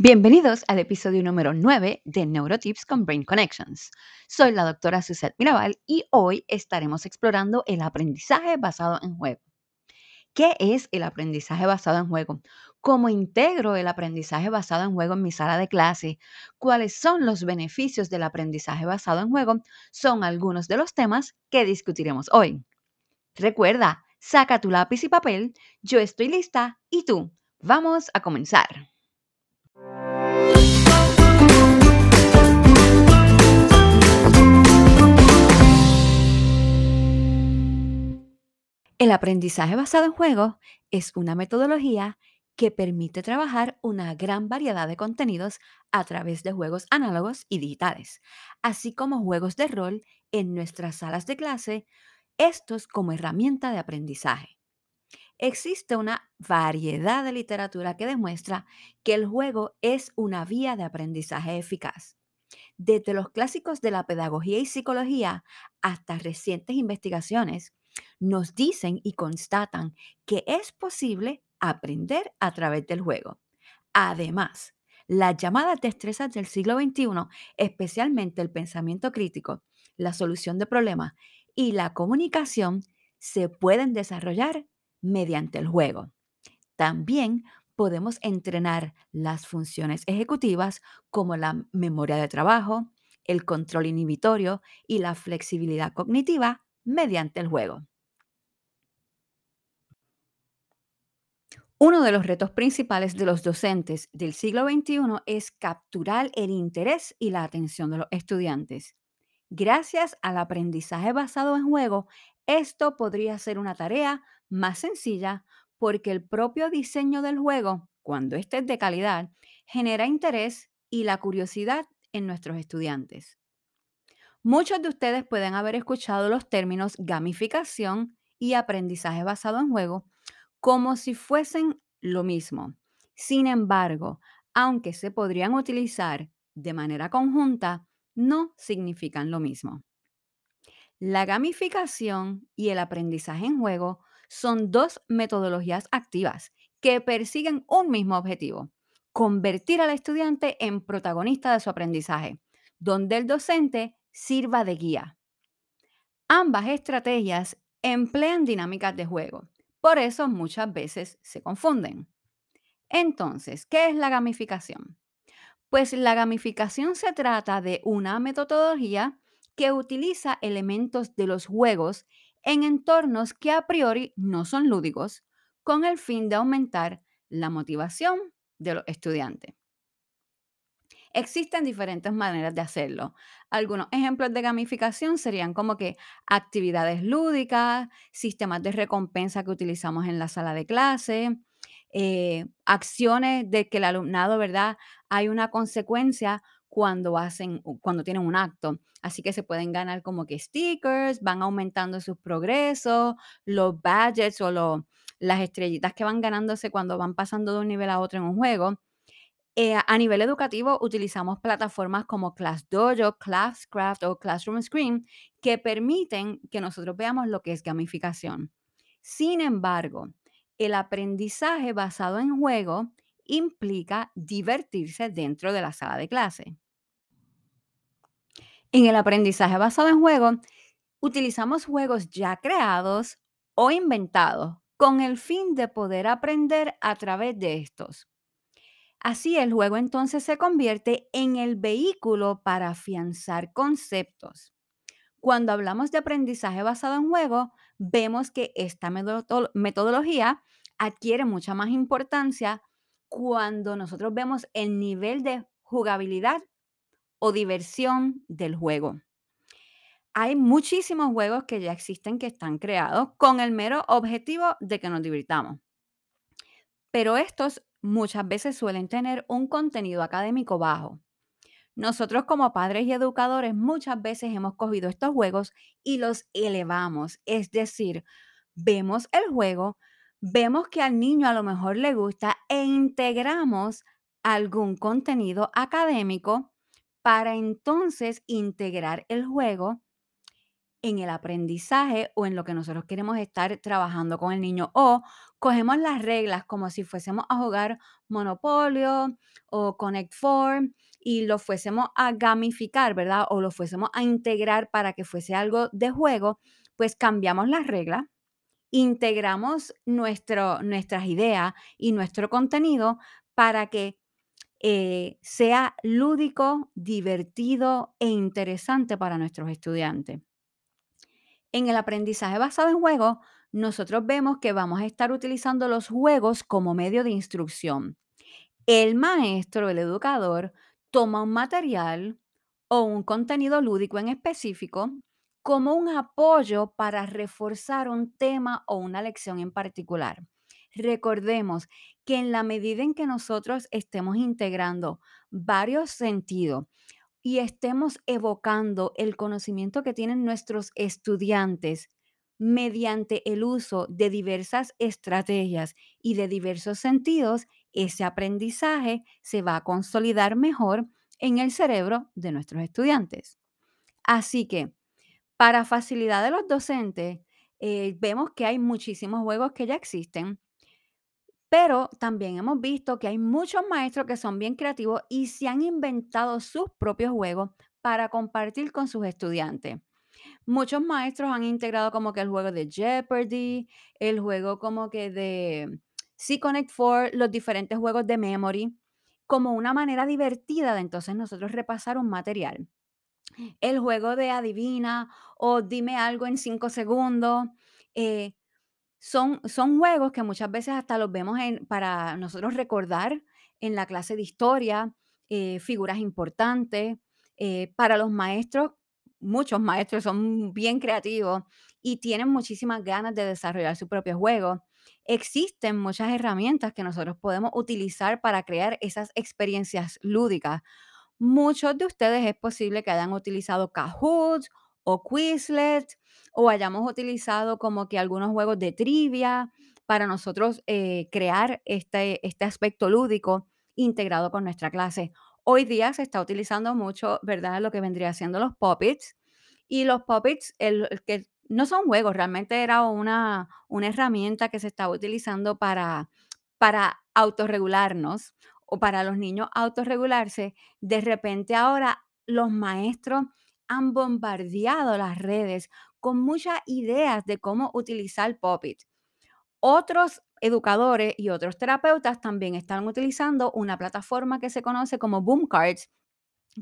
Bienvenidos al episodio número 9 de Neurotips con Brain Connections. Soy la doctora Suzette Mirabal y hoy estaremos explorando el aprendizaje basado en juego. ¿Qué es el aprendizaje basado en juego? ¿Cómo integro el aprendizaje basado en juego en mi sala de clase? ¿Cuáles son los beneficios del aprendizaje basado en juego? Son algunos de los temas que discutiremos hoy. Recuerda, saca tu lápiz y papel, yo estoy lista y tú. Vamos a comenzar. El aprendizaje basado en juegos es una metodología que permite trabajar una gran variedad de contenidos a través de juegos análogos y digitales, así como juegos de rol en nuestras salas de clase, estos como herramienta de aprendizaje. Existe una variedad de literatura que demuestra que el juego es una vía de aprendizaje eficaz. Desde los clásicos de la pedagogía y psicología hasta recientes investigaciones, nos dicen y constatan que es posible aprender a través del juego. Además, las llamadas destrezas del siglo XXI, especialmente el pensamiento crítico, la solución de problemas y la comunicación, se pueden desarrollar mediante el juego. También podemos entrenar las funciones ejecutivas como la memoria de trabajo, el control inhibitorio y la flexibilidad cognitiva mediante el juego. Uno de los retos principales de los docentes del siglo XXI es capturar el interés y la atención de los estudiantes. Gracias al aprendizaje basado en juego, esto podría ser una tarea más sencilla porque el propio diseño del juego, cuando este es de calidad, genera interés y la curiosidad en nuestros estudiantes. Muchos de ustedes pueden haber escuchado los términos gamificación y aprendizaje basado en juego como si fuesen lo mismo. Sin embargo, aunque se podrían utilizar de manera conjunta, no significan lo mismo. La gamificación y el aprendizaje en juego son dos metodologías activas que persiguen un mismo objetivo, convertir al estudiante en protagonista de su aprendizaje, donde el docente sirva de guía. Ambas estrategias emplean dinámicas de juego, por eso muchas veces se confunden. Entonces, ¿qué es la gamificación? Pues la gamificación se trata de una metodología que utiliza elementos de los juegos en entornos que a priori no son lúdicos, con el fin de aumentar la motivación de los estudiantes. Existen diferentes maneras de hacerlo. Algunos ejemplos de gamificación serían como que actividades lúdicas, sistemas de recompensa que utilizamos en la sala de clase, eh, acciones de que el alumnado, ¿verdad? Hay una consecuencia cuando hacen, cuando tienen un acto. Así que se pueden ganar como que stickers, van aumentando sus progresos, los badges o las estrellitas que van ganándose cuando van pasando de un nivel a otro en un juego. Eh, a nivel educativo utilizamos plataformas como ClassDojo, Classcraft o Classroom Screen que permiten que nosotros veamos lo que es gamificación. Sin embargo, el aprendizaje basado en juego implica divertirse dentro de la sala de clase. En el aprendizaje basado en juego, utilizamos juegos ya creados o inventados con el fin de poder aprender a través de estos. Así el juego entonces se convierte en el vehículo para afianzar conceptos. Cuando hablamos de aprendizaje basado en juego, vemos que esta metodología adquiere mucha más importancia cuando nosotros vemos el nivel de jugabilidad o diversión del juego. Hay muchísimos juegos que ya existen que están creados con el mero objetivo de que nos divirtamos. Pero estos muchas veces suelen tener un contenido académico bajo. Nosotros como padres y educadores muchas veces hemos cogido estos juegos y los elevamos, es decir, vemos el juego, vemos que al niño a lo mejor le gusta e integramos algún contenido académico para entonces integrar el juego en el aprendizaje o en lo que nosotros queremos estar trabajando con el niño. O cogemos las reglas como si fuésemos a jugar Monopolio o Connect Four y lo fuésemos a gamificar, ¿verdad? O lo fuésemos a integrar para que fuese algo de juego, pues cambiamos las reglas, integramos nuestro, nuestras ideas y nuestro contenido para que eh, sea lúdico, divertido e interesante para nuestros estudiantes. En el aprendizaje basado en juegos, nosotros vemos que vamos a estar utilizando los juegos como medio de instrucción. El maestro, el educador, toma un material o un contenido lúdico en específico como un apoyo para reforzar un tema o una lección en particular. Recordemos que en la medida en que nosotros estemos integrando varios sentidos y estemos evocando el conocimiento que tienen nuestros estudiantes mediante el uso de diversas estrategias y de diversos sentidos, ese aprendizaje se va a consolidar mejor en el cerebro de nuestros estudiantes. Así que, para facilidad de los docentes, eh, vemos que hay muchísimos juegos que ya existen pero también hemos visto que hay muchos maestros que son bien creativos y se han inventado sus propios juegos para compartir con sus estudiantes. Muchos maestros han integrado como que el juego de Jeopardy, el juego como que de C Connect 4, los diferentes juegos de memory, como una manera divertida de entonces nosotros repasar un material. El juego de adivina o dime algo en cinco segundos. eh, son son juegos que muchas veces hasta los vemos en para nosotros recordar en la clase de historia, eh, figuras importantes. Eh, para los maestros, muchos maestros son bien creativos y tienen muchísimas ganas de desarrollar su propio juego. Existen muchas herramientas que nosotros podemos utilizar para crear esas experiencias lúdicas. Muchos de ustedes es posible que hayan utilizado Kahoot o Quizlet o hayamos utilizado como que algunos juegos de trivia para nosotros eh, crear este, este aspecto lúdico integrado con nuestra clase. Hoy día se está utilizando mucho, ¿verdad? Lo que vendría siendo los puppets. Y los puppets, el, que no son juegos, realmente era una, una herramienta que se estaba utilizando para, para autorregularnos o para los niños autorregularse. De repente ahora los maestros han bombardeado las redes con muchas ideas de cómo utilizar Poppit. Otros educadores y otros terapeutas también están utilizando una plataforma que se conoce como Boom Cards,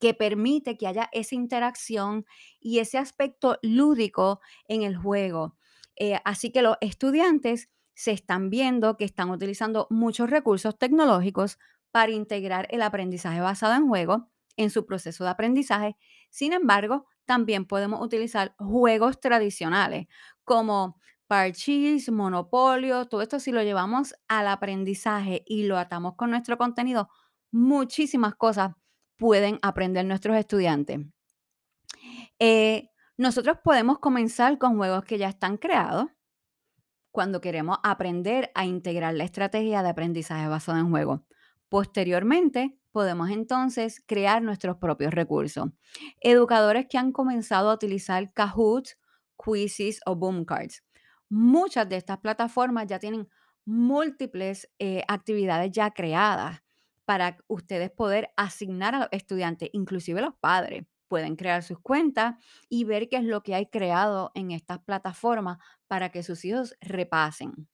que permite que haya esa interacción y ese aspecto lúdico en el juego. Eh, así que los estudiantes se están viendo que están utilizando muchos recursos tecnológicos para integrar el aprendizaje basado en juego en su proceso de aprendizaje. Sin embargo, también podemos utilizar juegos tradicionales como parchís, monopolio, todo esto si lo llevamos al aprendizaje y lo atamos con nuestro contenido, muchísimas cosas pueden aprender nuestros estudiantes. Eh, nosotros podemos comenzar con juegos que ya están creados cuando queremos aprender a integrar la estrategia de aprendizaje basado en juego. Posteriormente, podemos entonces crear nuestros propios recursos. Educadores que han comenzado a utilizar Kahoot, Quizzes o Boom Cards. Muchas de estas plataformas ya tienen múltiples eh, actividades ya creadas para ustedes poder asignar a los estudiantes, inclusive los padres. Pueden crear sus cuentas y ver qué es lo que hay creado en estas plataformas para que sus hijos repasen.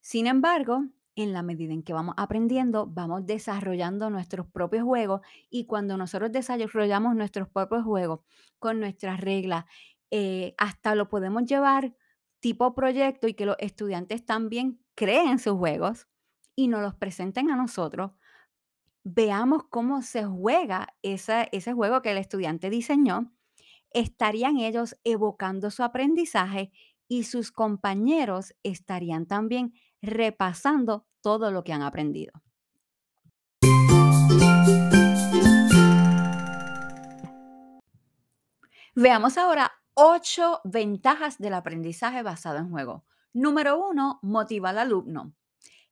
Sin embargo, en la medida en que vamos aprendiendo, vamos desarrollando nuestros propios juegos y cuando nosotros desarrollamos nuestros propios juegos con nuestras reglas, eh, hasta lo podemos llevar tipo proyecto y que los estudiantes también creen sus juegos y nos los presenten a nosotros, veamos cómo se juega ese juego que el estudiante diseñó, estarían ellos evocando su aprendizaje y sus compañeros estarían también repasando todo lo que han aprendido. Veamos ahora ocho ventajas del aprendizaje basado en juego. Número uno, motiva al alumno.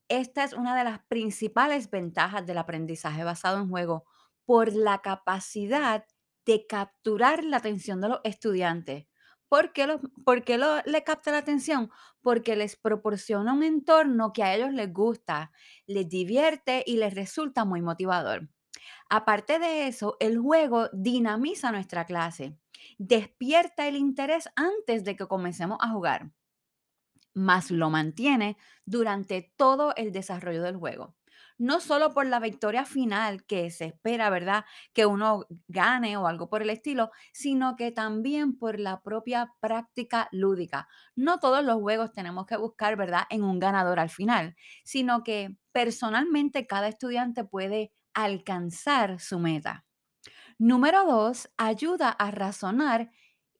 Esta es una de las principales ventajas del aprendizaje basado en juego por la capacidad de capturar la atención de los estudiantes. ¿Por qué, lo- por qué lo- le capta la atención? Porque les proporciona un entorno que a ellos les gusta, les divierte y les resulta muy motivador. Aparte de eso, el juego dinamiza nuestra clase, despierta el interés antes de que comencemos a jugar más lo mantiene durante todo el desarrollo del juego. No solo por la victoria final que se espera, ¿verdad? Que uno gane o algo por el estilo, sino que también por la propia práctica lúdica. No todos los juegos tenemos que buscar, ¿verdad? En un ganador al final, sino que personalmente cada estudiante puede alcanzar su meta. Número dos, ayuda a razonar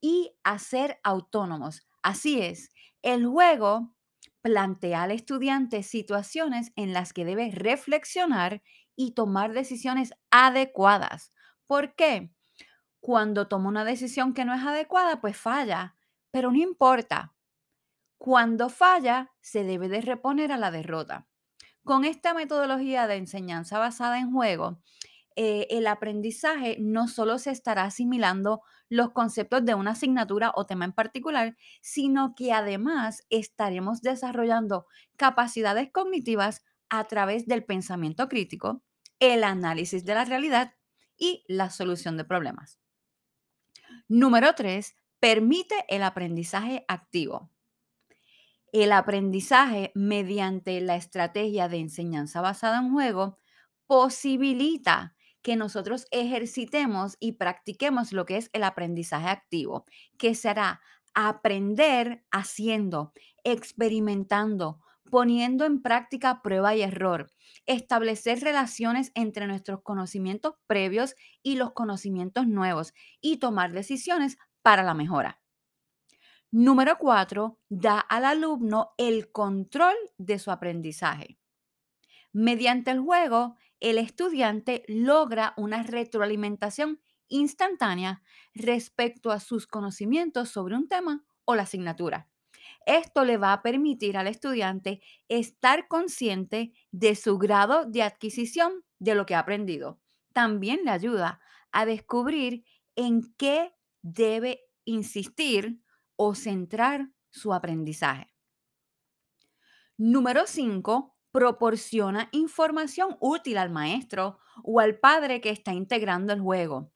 y a ser autónomos. Así es, el juego plantea al estudiante situaciones en las que debe reflexionar y tomar decisiones adecuadas. ¿Por qué? Cuando toma una decisión que no es adecuada, pues falla, pero no importa. Cuando falla, se debe de reponer a la derrota. Con esta metodología de enseñanza basada en juego, eh, el aprendizaje no solo se estará asimilando los conceptos de una asignatura o tema en particular, sino que además estaremos desarrollando capacidades cognitivas a través del pensamiento crítico, el análisis de la realidad y la solución de problemas. Número tres, permite el aprendizaje activo. El aprendizaje mediante la estrategia de enseñanza basada en juego posibilita que nosotros ejercitemos y practiquemos lo que es el aprendizaje activo, que será aprender haciendo, experimentando, poniendo en práctica prueba y error, establecer relaciones entre nuestros conocimientos previos y los conocimientos nuevos y tomar decisiones para la mejora. Número cuatro, da al alumno el control de su aprendizaje. Mediante el juego, el estudiante logra una retroalimentación instantánea respecto a sus conocimientos sobre un tema o la asignatura. Esto le va a permitir al estudiante estar consciente de su grado de adquisición de lo que ha aprendido. También le ayuda a descubrir en qué debe insistir o centrar su aprendizaje. Número 5. Proporciona información útil al maestro o al padre que está integrando el juego.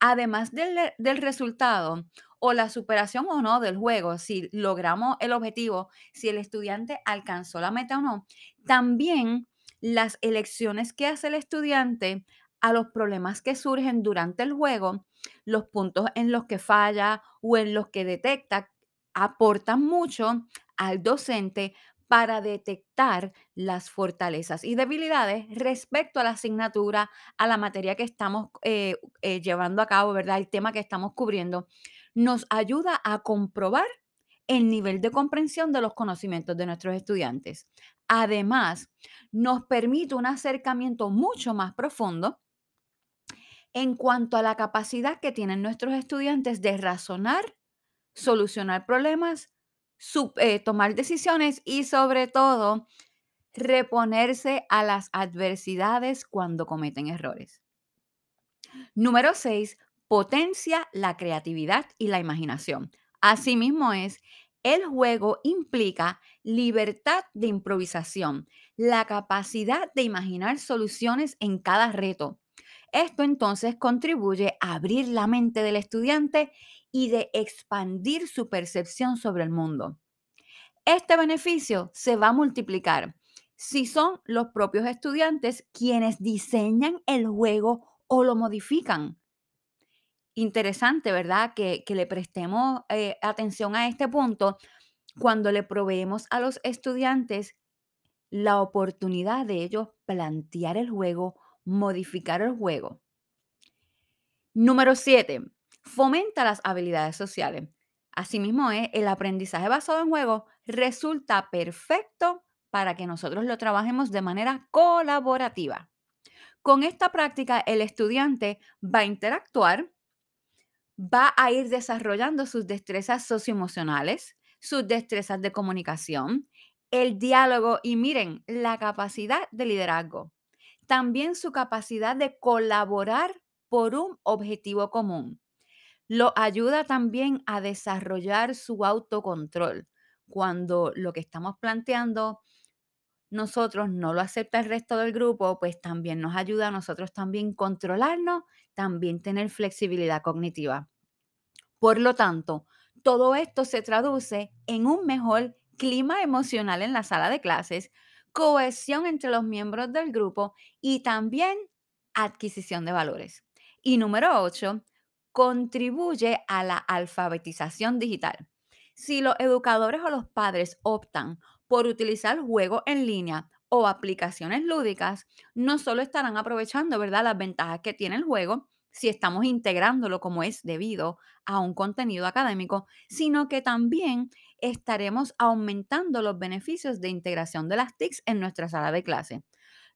Además del, resultado o la superación o no del juego, si logramos el objetivo, si el estudiante alcanzó la meta o no, también las elecciones que hace el estudiante a los problemas que surgen durante el juego, los puntos en los que falla o en los que detecta, aportan mucho al docente para detectar las fortalezas y debilidades respecto a la asignatura, a la materia que estamos eh, eh, llevando a cabo, ¿verdad? El tema que estamos cubriendo, nos ayuda a comprobar el nivel de comprensión de los conocimientos de nuestros estudiantes. Además, nos permite un acercamiento mucho más profundo en cuanto a la capacidad que tienen nuestros estudiantes de razonar, solucionar problemas, eh, tomar decisiones y sobre todo reponerse a las adversidades cuando cometen errores. Número 6. Potencia la creatividad y la imaginación. Asimismo es, el juego implica libertad de improvisación, la capacidad de imaginar soluciones en cada reto. Esto entonces contribuye a abrir la mente del estudiante y de expandir su percepción sobre el mundo. Este beneficio se va a multiplicar si son los propios estudiantes quienes diseñan el juego o lo modifican. Interesante, ¿verdad? Que, que le prestemos eh, atención a este punto cuando le proveemos a los estudiantes la oportunidad de ellos plantear el juego, modificar el juego. Número 7. Fomenta las habilidades sociales. Asimismo, es, el aprendizaje basado en juego resulta perfecto para que nosotros lo trabajemos de manera colaborativa. Con esta práctica, el estudiante va a interactuar, va a ir desarrollando sus destrezas socioemocionales, sus destrezas de comunicación, el diálogo y miren, la capacidad de liderazgo. También su capacidad de colaborar por un objetivo común. Lo ayuda también a desarrollar su autocontrol. Cuando lo que estamos planteando nosotros no lo acepta el resto del grupo, pues también nos ayuda a nosotros también controlarnos, también tener flexibilidad cognitiva. Por lo tanto, todo esto se traduce en un mejor clima emocional en la sala de clases, cohesión entre los miembros del grupo y también adquisición de valores. Y número 8, contribuye a la alfabetización digital. Si los educadores o los padres optan por utilizar juegos en línea o aplicaciones lúdicas, no solo estarán aprovechando ¿verdad? las ventajas que tiene el juego, si estamos integrándolo como es debido a un contenido académico, sino que también estaremos aumentando los beneficios de integración de las TICs en nuestra sala de clase.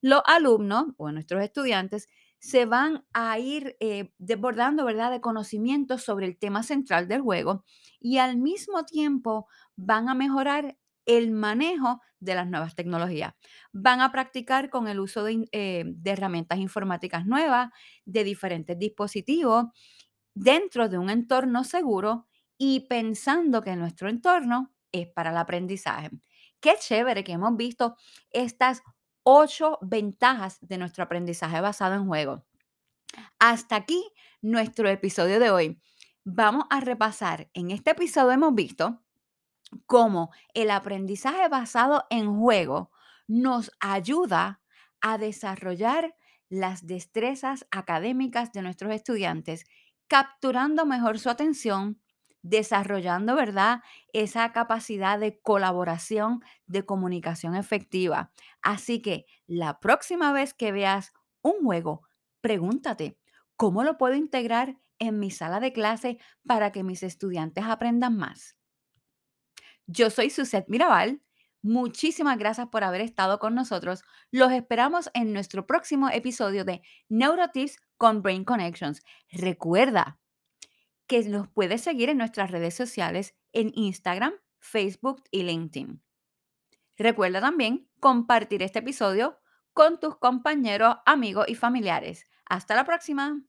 Los alumnos o nuestros estudiantes se van a ir eh, desbordando, ¿verdad?, de conocimientos sobre el tema central del juego y al mismo tiempo van a mejorar el manejo de las nuevas tecnologías. Van a practicar con el uso de, eh, de herramientas informáticas nuevas, de diferentes dispositivos, dentro de un entorno seguro y pensando que nuestro entorno es para el aprendizaje. Qué chévere que hemos visto estas ocho ventajas de nuestro aprendizaje basado en juego. Hasta aquí nuestro episodio de hoy. Vamos a repasar. En este episodio hemos visto cómo el aprendizaje basado en juego nos ayuda a desarrollar las destrezas académicas de nuestros estudiantes, capturando mejor su atención, desarrollando, ¿verdad? Esa capacidad de colaboración, de comunicación efectiva. Así que la próxima vez que veas un juego, pregúntate, ¿cómo lo puedo integrar en mi sala de clase para que mis estudiantes aprendan más? Yo soy Suset Mirabal. Muchísimas gracias por haber estado con nosotros. Los esperamos en nuestro próximo episodio de Neurotips con Brain Connections. Recuerda que nos puedes seguir en nuestras redes sociales en Instagram, Facebook y LinkedIn. Recuerda también compartir este episodio con tus compañeros, amigos y familiares. Hasta la próxima.